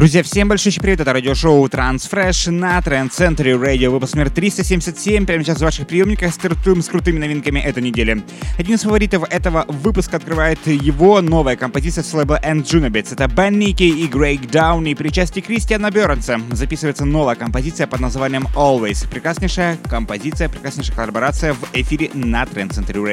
Друзья, всем большой привет, это радиошоу Transfresh на Trend Center Radio, выпуск номер 377, прямо сейчас в ваших приемниках стартуем с крутыми новинками этой недели. Один из фаворитов этого выпуска открывает его новая композиция с лейбла End Junibits. Это Бен Ники и Грейк Дауни при части Кристиана Бернса. Записывается новая композиция под названием Always. Прекраснейшая композиция, прекраснейшая коллаборация в эфире на Trend Center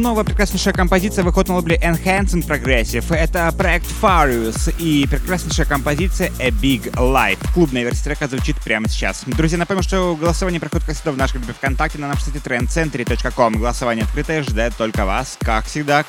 Новая прекраснейшая композиция выходит на лейбле Enhancing Progressive. Это проект Farius и прекраснейшая композиция A Big Life. Клубная версия трека звучит прямо сейчас. Друзья, напомню, что голосование проходит, как всегда, в нашей группе ВКонтакте на нашем сайте trendcentry.com. Голосование открытое, ждет только вас, как всегда.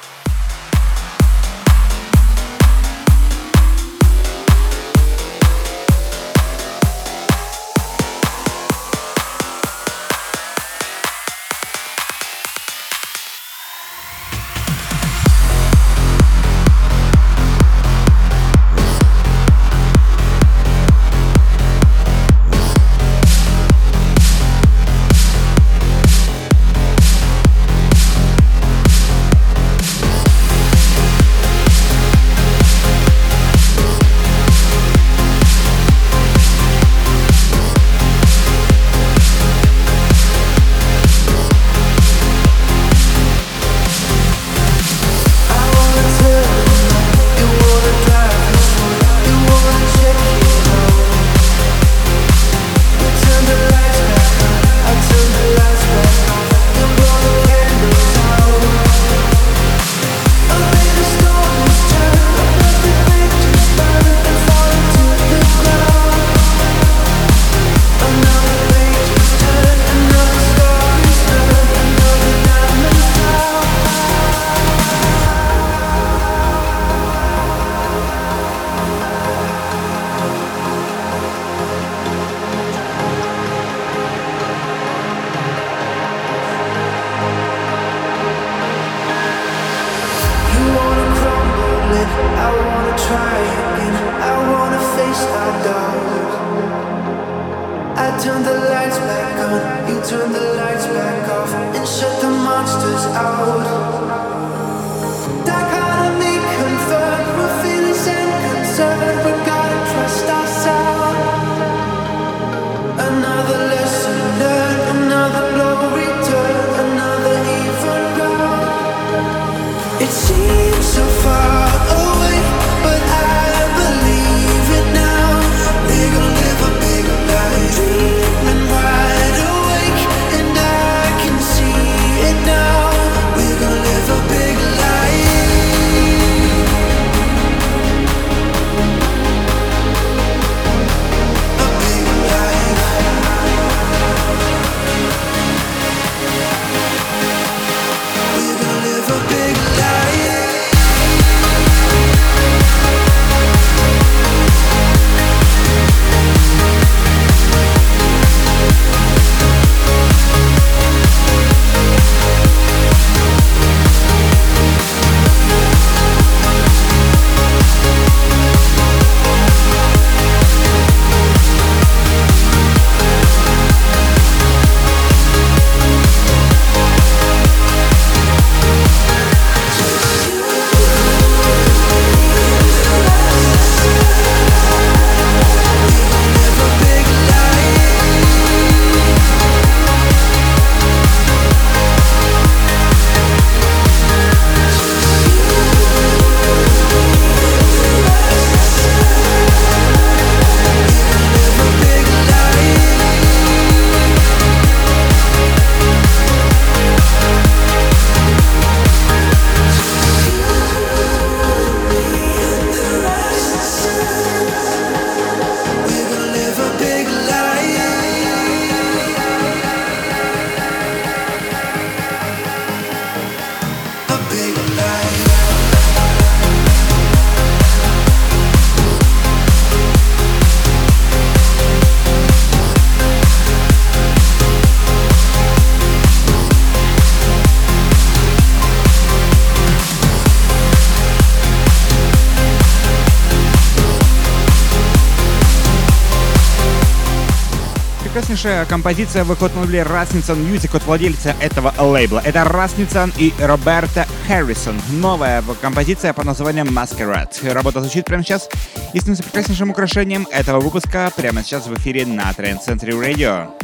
Прекраснейшая композиция лейбле Rasmussen Music от владельца этого лейбла. Это Rasmussen и Роберта Харрисон. Новая композиция под названием Masquerade. Работа звучит прямо сейчас и становится прекраснейшим украшением этого выпуска прямо сейчас в эфире на Trend Century Radio.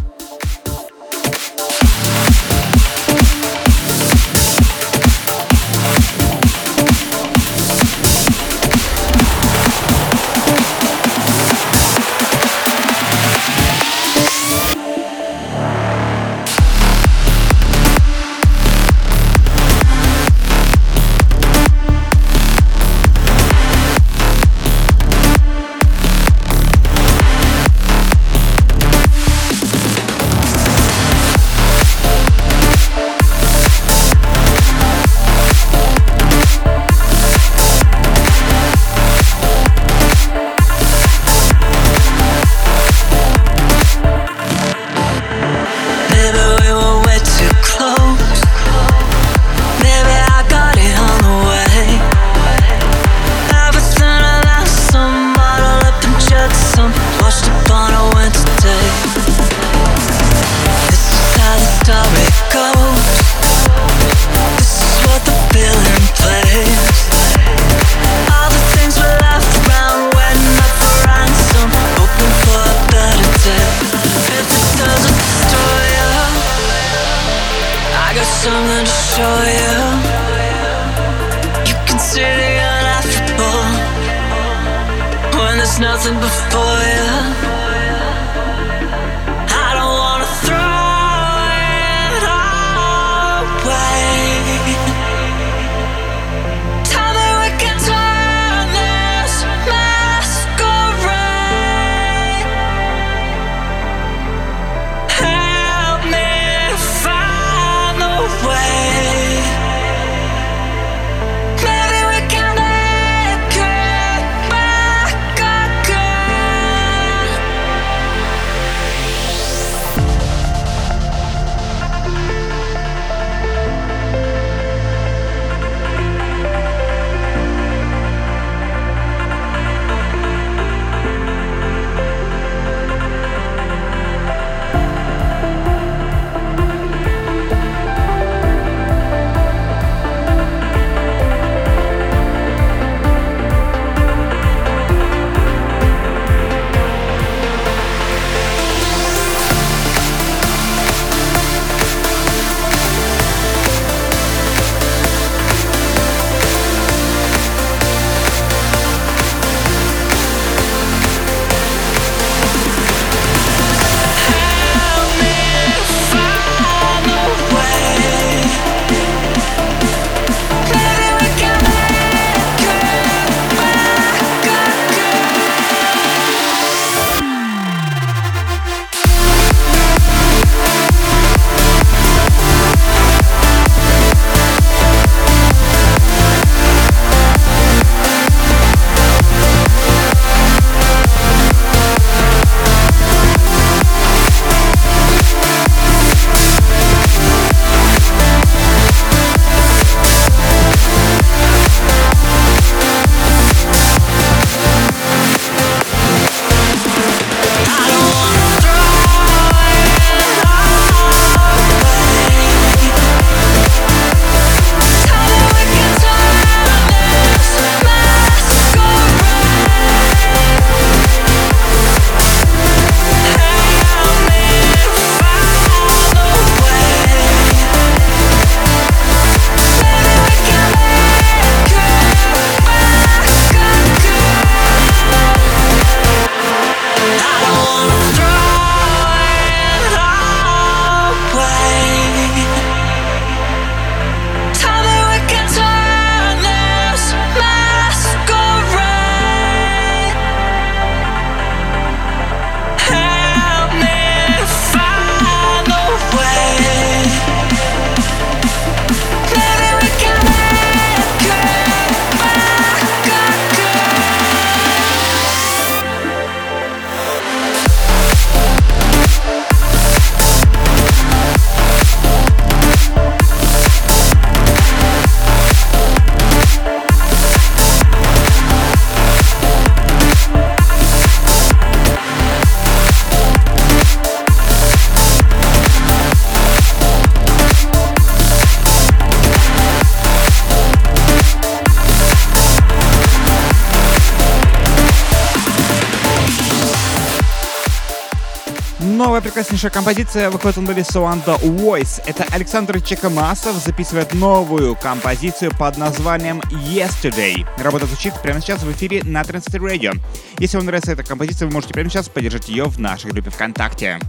Прекраснейшая композиция выходит на лейбле Soanda Voice. Это Александр Чекамасов записывает новую композицию под названием Yesterday. Работа звучит прямо сейчас в эфире на Transistor Radio. Если вам нравится эта композиция, вы можете прямо сейчас поддержать ее в нашей группе ВКонтакте.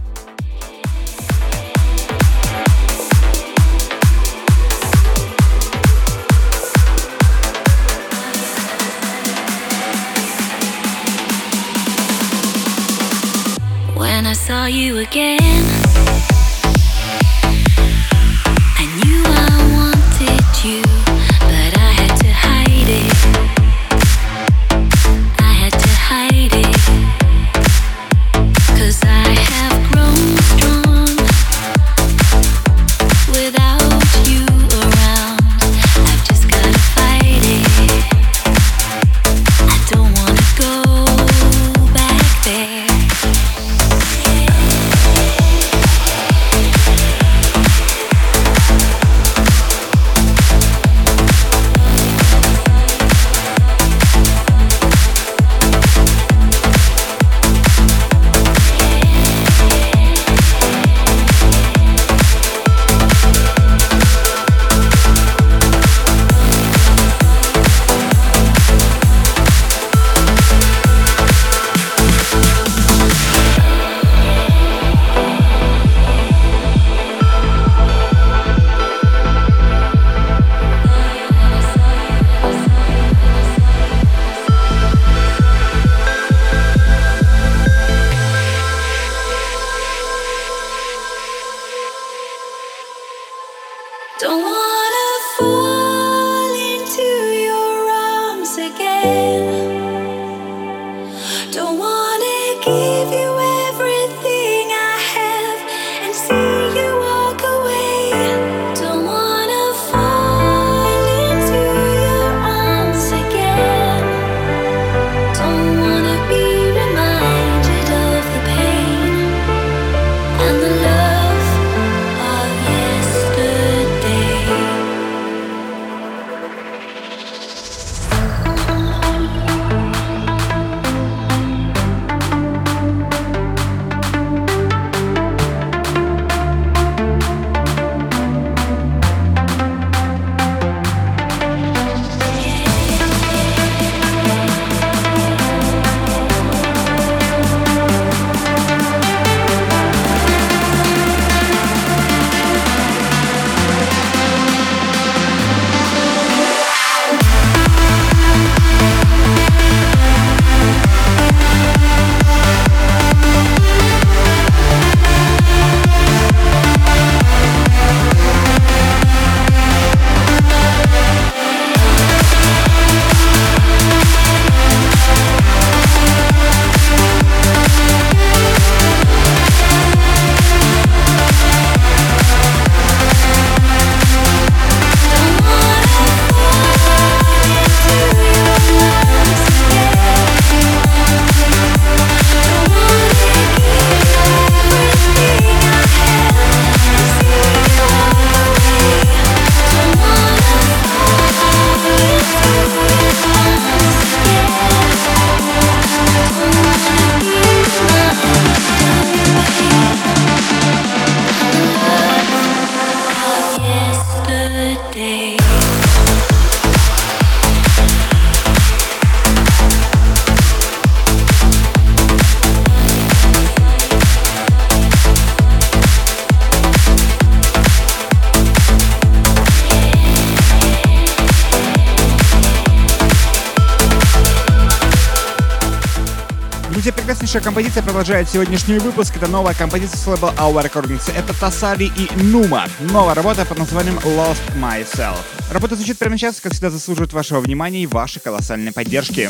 Saw you again. Друзья, прекраснейшая композиция продолжает сегодняшний выпуск. Это новая композиция с лейбла Our Recordings. Это Тасари и Нума. Новая работа под названием Lost Myself. Работа звучит прямо сейчас, как всегда заслуживает вашего внимания и вашей колоссальной поддержки.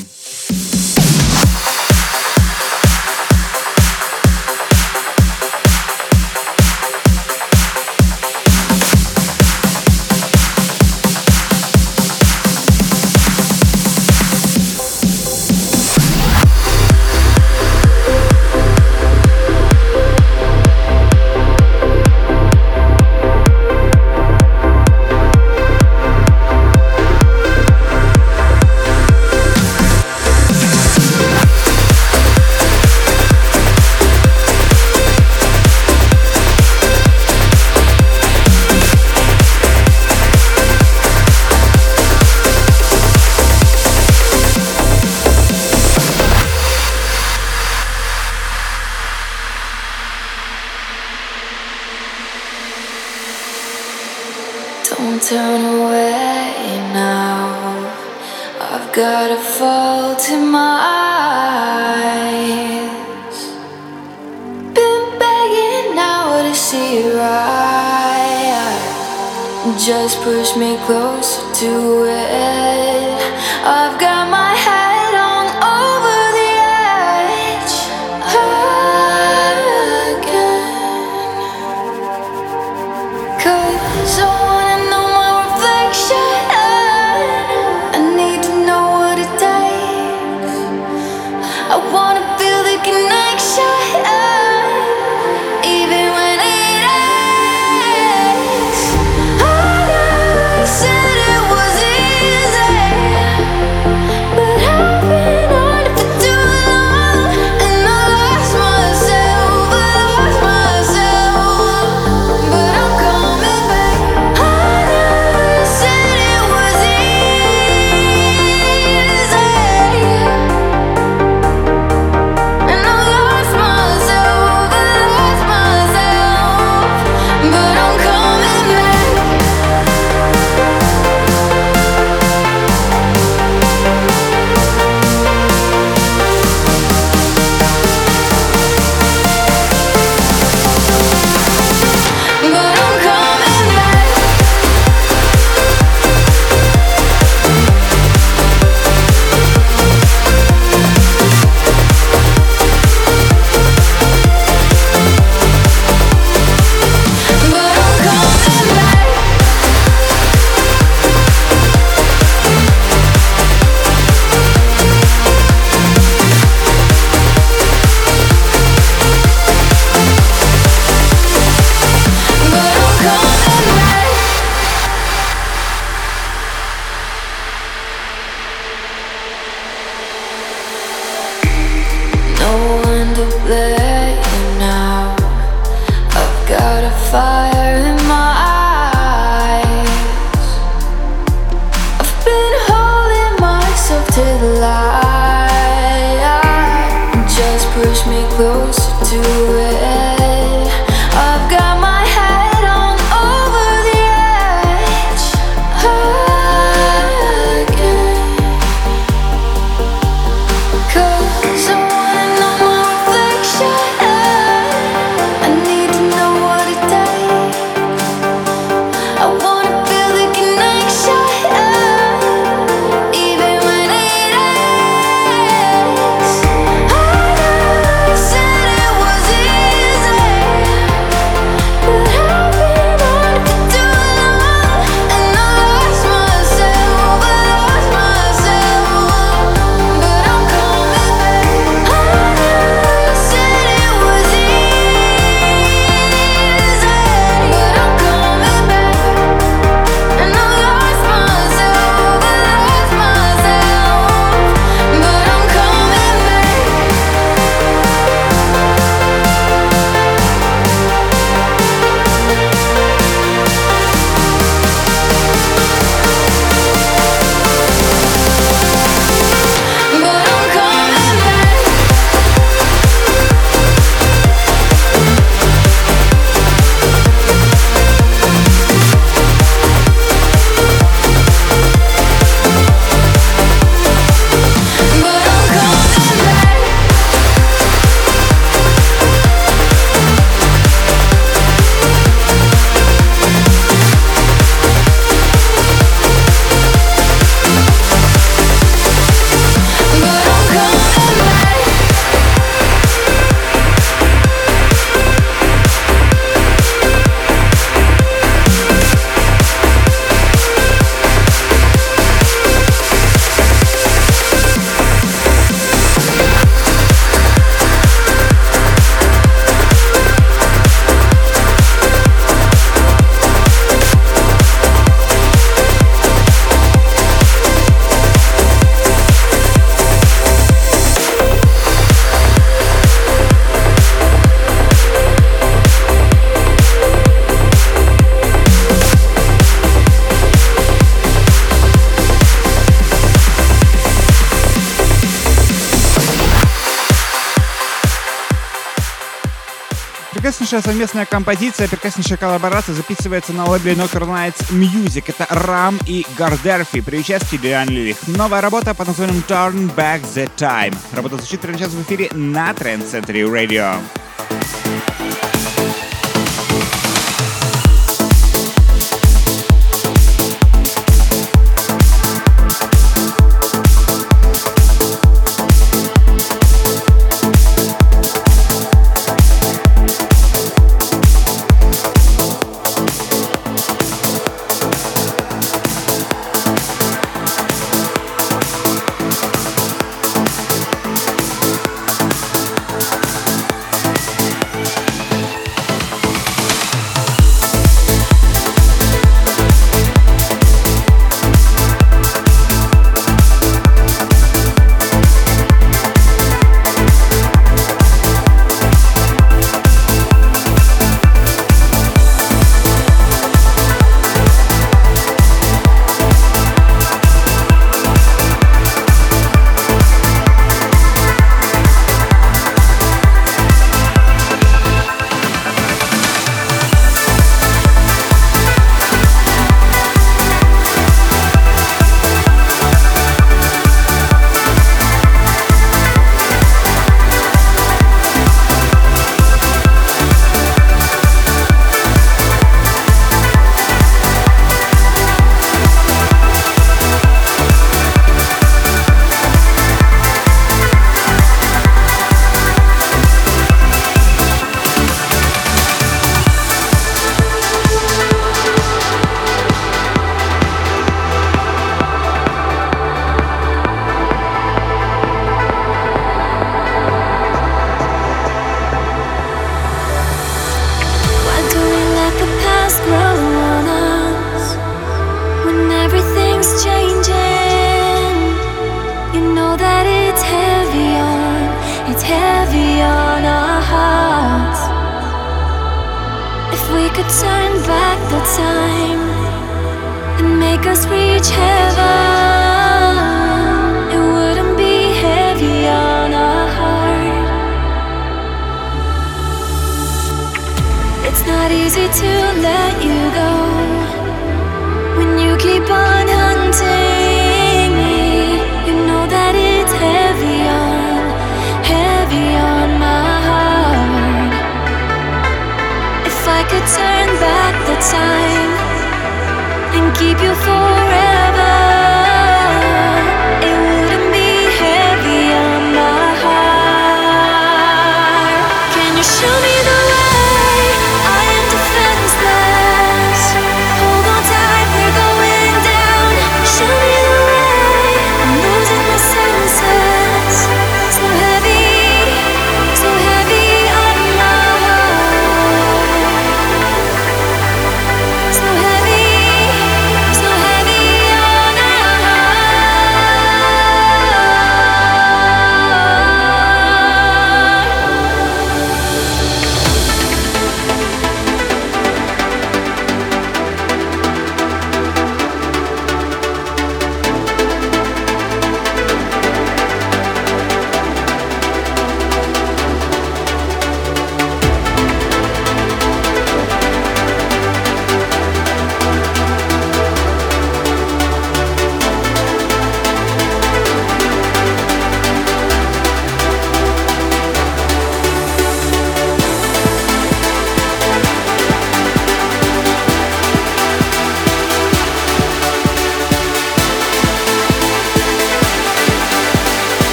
Прекраснейшая совместная композиция, прекраснейшая коллаборация записывается на лейбле Nocturne Nights Music. Это Рам и Гардерфи при участии Диан Лилих. Новая работа под названием Turn Back the Time. Работа звучит прямо сейчас в эфире на Trend Century Radio.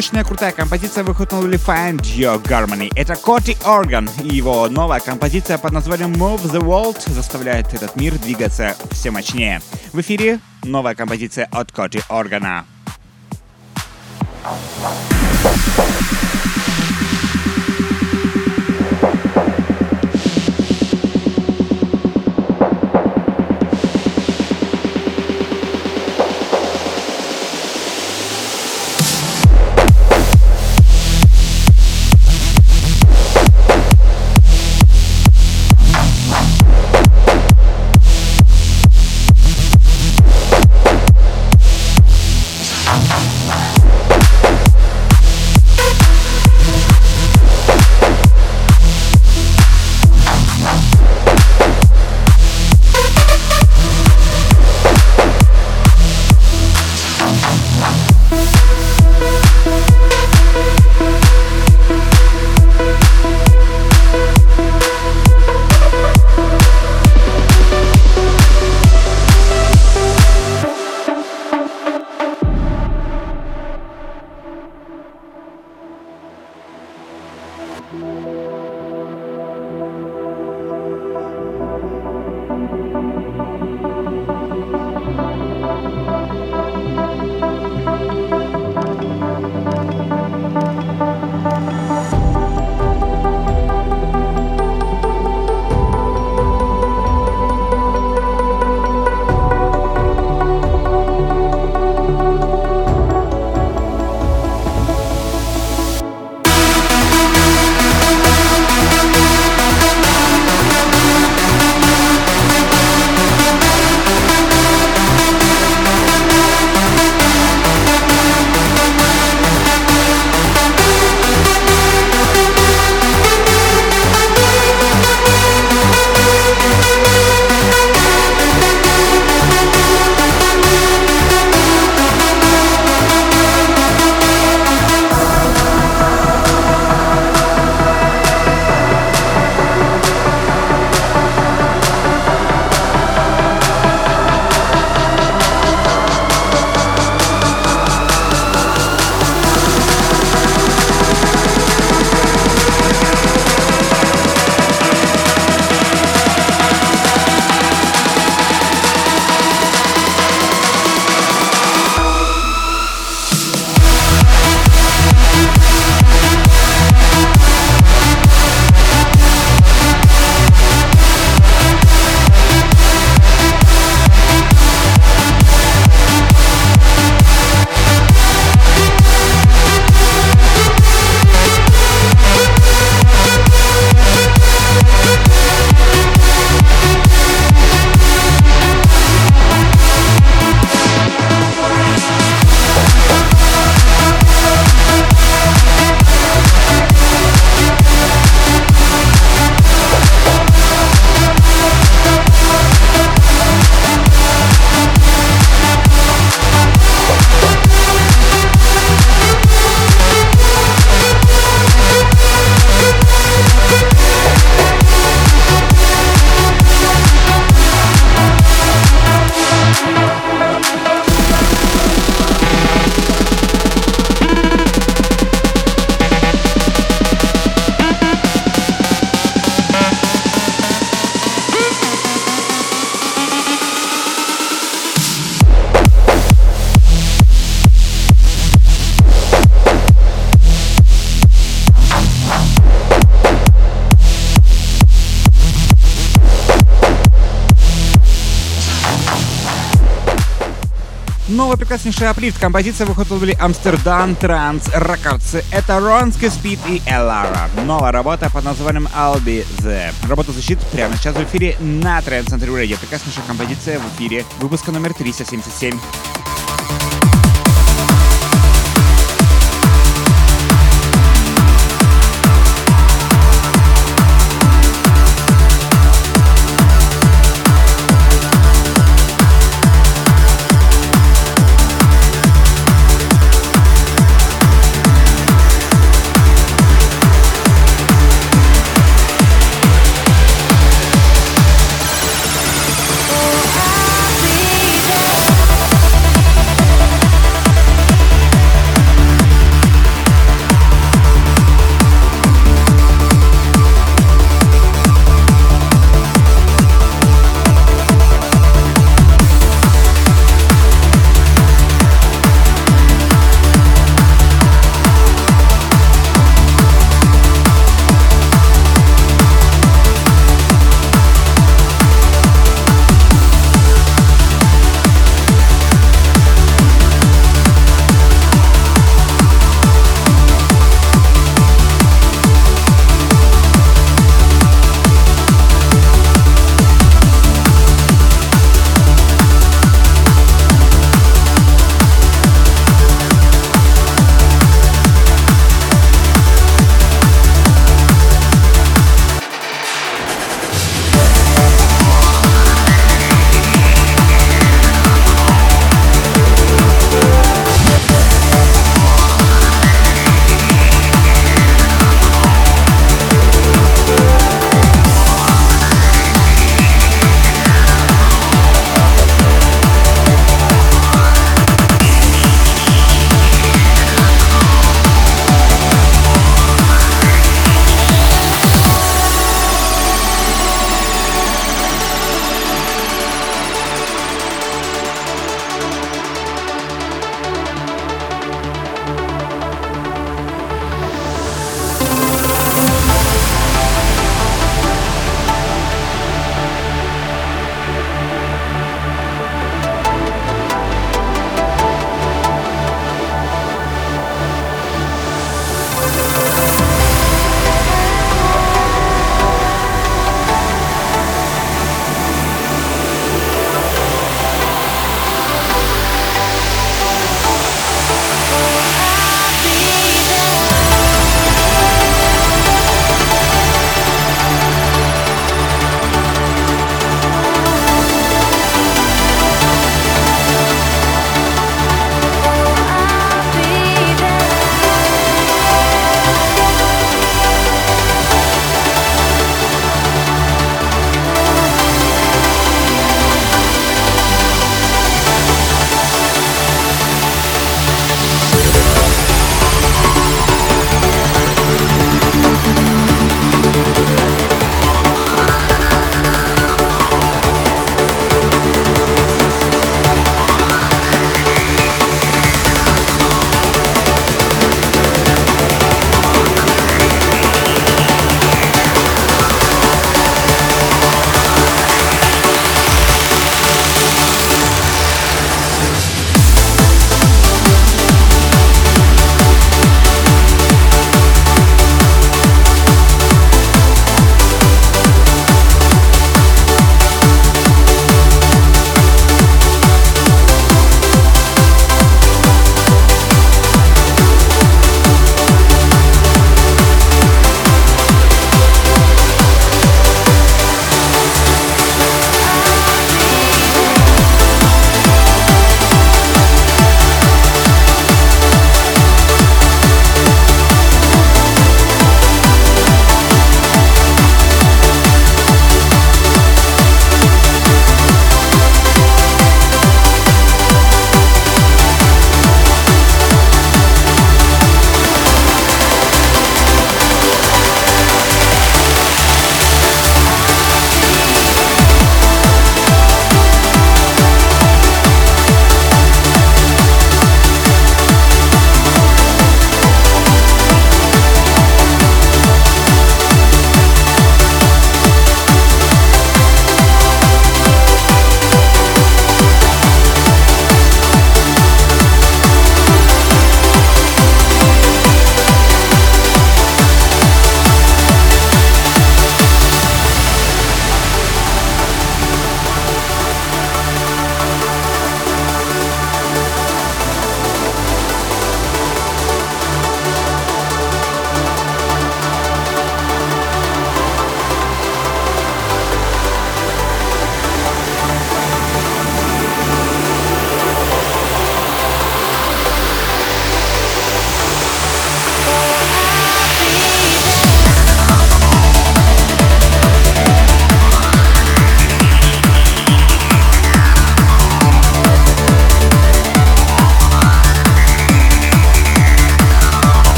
Мощная крутая композиция выходнули Find Your Harmony. Это Коти Орган и его новая композиция под названием Move the World заставляет этот мир двигаться все мощнее. В эфире новая композиция от Коти Органа. Прекраснейший аплифт. Композиция выходит Амстердам Транс Рекордс. Это Ронски Спид и Элара. Новая работа под названием I'll Be The. Работа защит прямо сейчас в эфире на Trend Center Radio. Прекраснейшая композиция в эфире выпуска номер 377.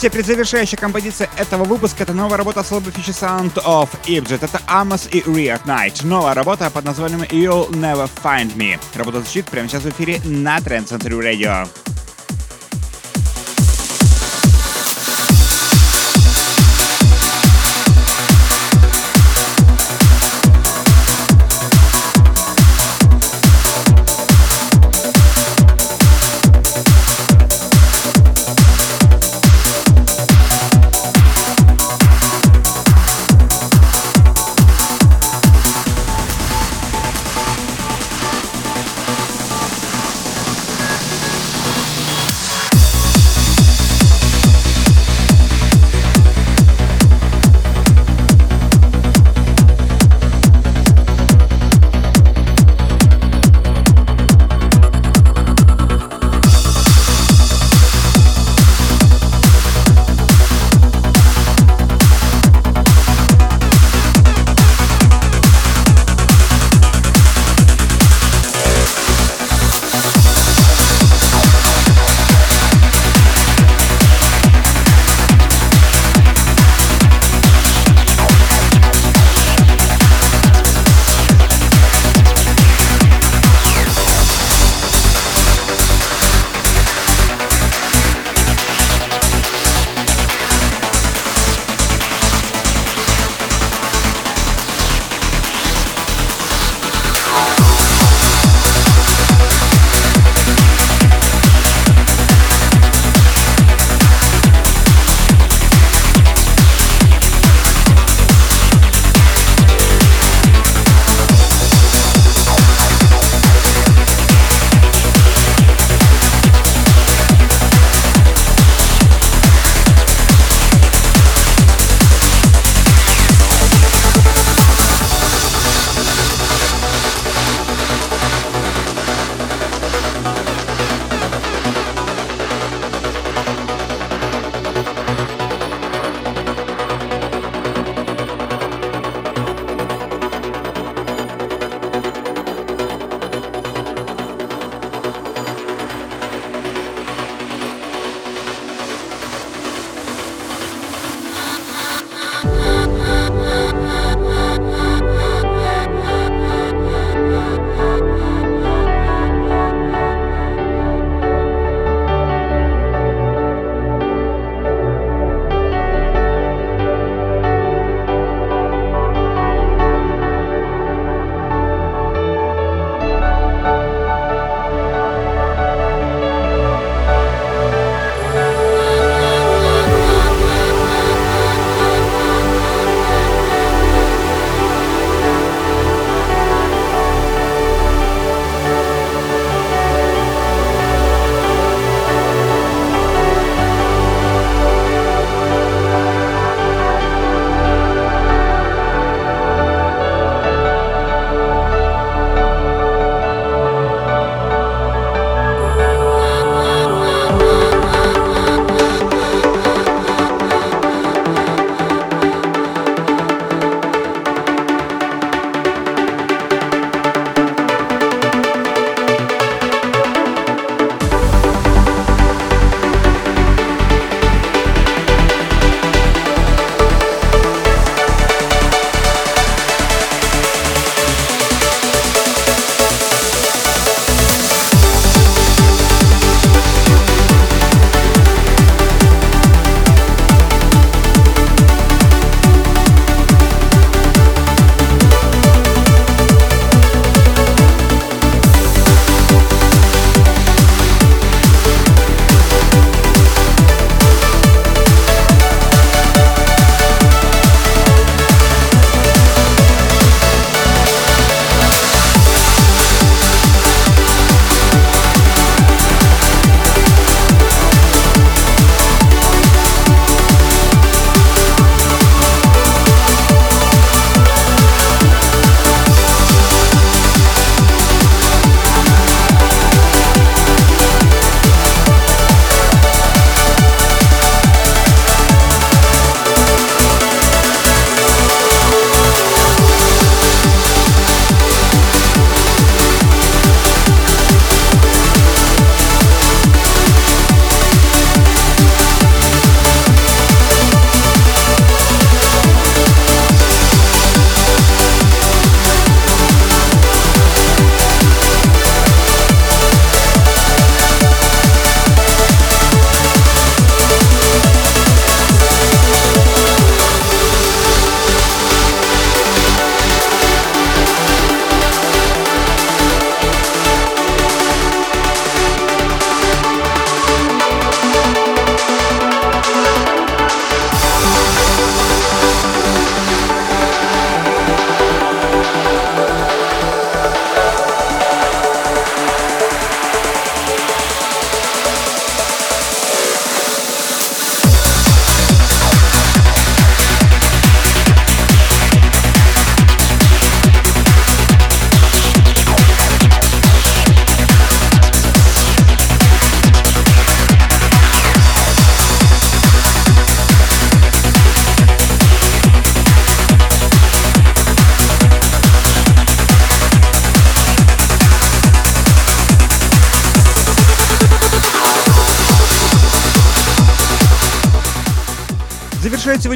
Друзья, предзавершающая композиция этого выпуска — это новая работа с лейбла Sound of Egypt. Это Amos и Night. Новая работа под названием You'll Never Find Me. Работа звучит прямо сейчас в эфире на Trend Century Radio.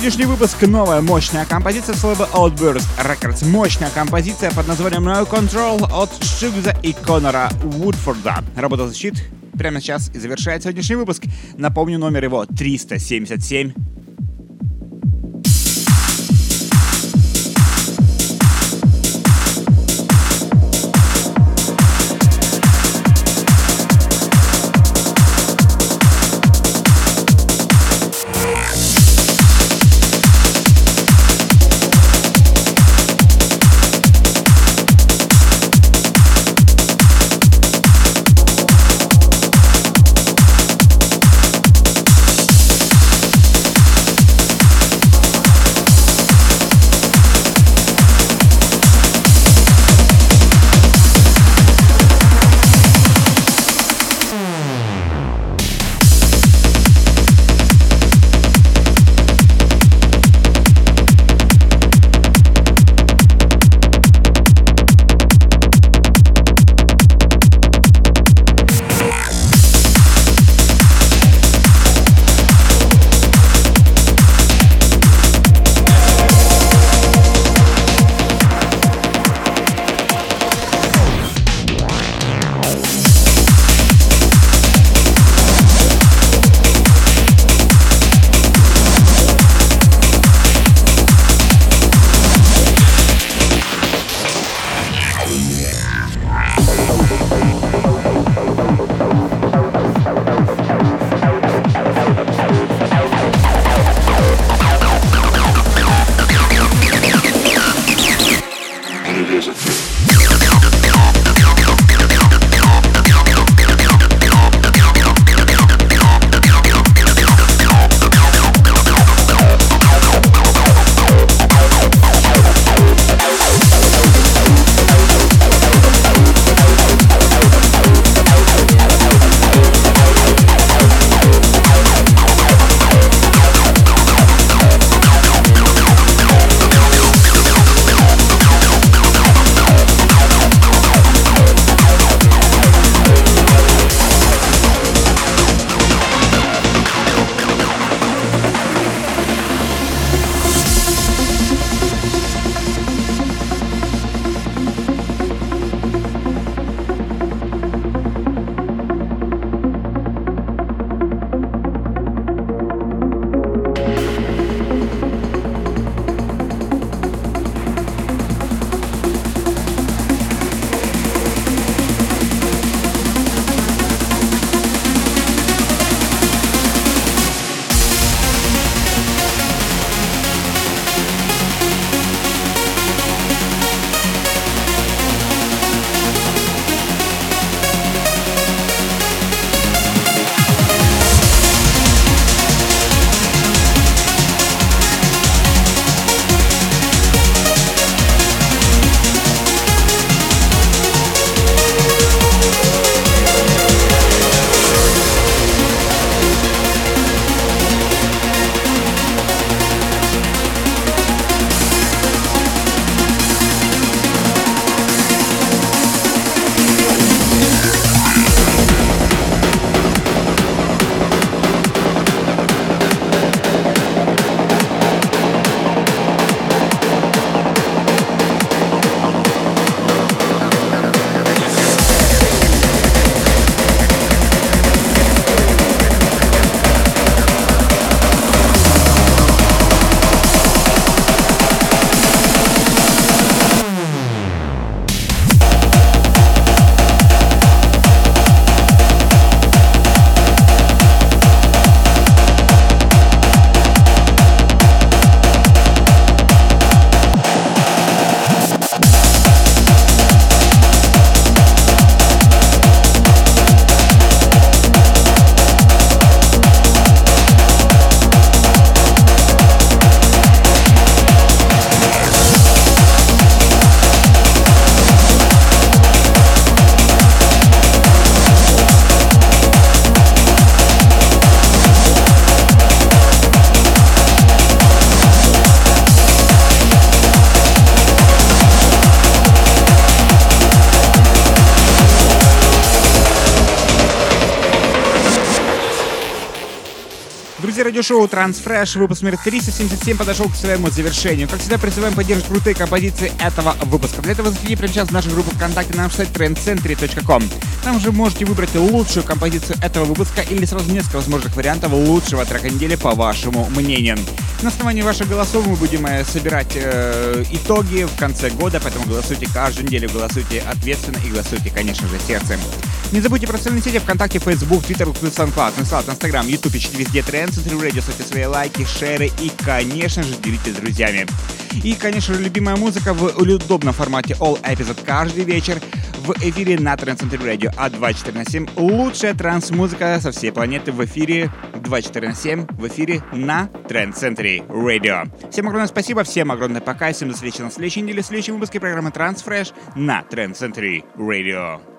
Сегодняшний выпуск новая мощная композиция с лейбла Outburst Records. Мощная композиция под названием No Control от Шигза и Конора Вудфорда. Работа защит прямо сейчас и завершает сегодняшний выпуск. Напомню, номер его 377. Радиошоу Transfresh, выпуск номер 377 подошел к своему завершению. Как всегда, призываем поддерживать крутые композиции этого выпуска. Для этого заходите прямо сейчас в нашу группу ВКонтакте на наш сайт trendcentry.com. Там же можете выбрать лучшую композицию этого выпуска или сразу несколько возможных вариантов лучшего трека недели по вашему мнению. На основании ваших голосов мы будем э, собирать э, итоги в конце года, поэтому голосуйте каждую неделю, голосуйте ответственно и голосуйте, конечно же, сердцем. Не забудьте про социальные сети ВКонтакте, Facebook, Twitter, SoundCloud, SoundCloud, Instagram, YouTube, ищите везде тренд, Центр Радио, ставьте свои лайки, шеры и, конечно же, делитесь с друзьями. И, конечно же, любимая музыка в удобном формате All Episode каждый вечер в эфире на Center Radio от 24 на 7. Лучшая транс-музыка со всей планеты в эфире 24 на 7 в эфире на Trend Center Radio. Всем огромное спасибо, всем огромное пока, всем до встречи на следующей неделе в следующем выпуске программы Transfresh на Trend Center Radio.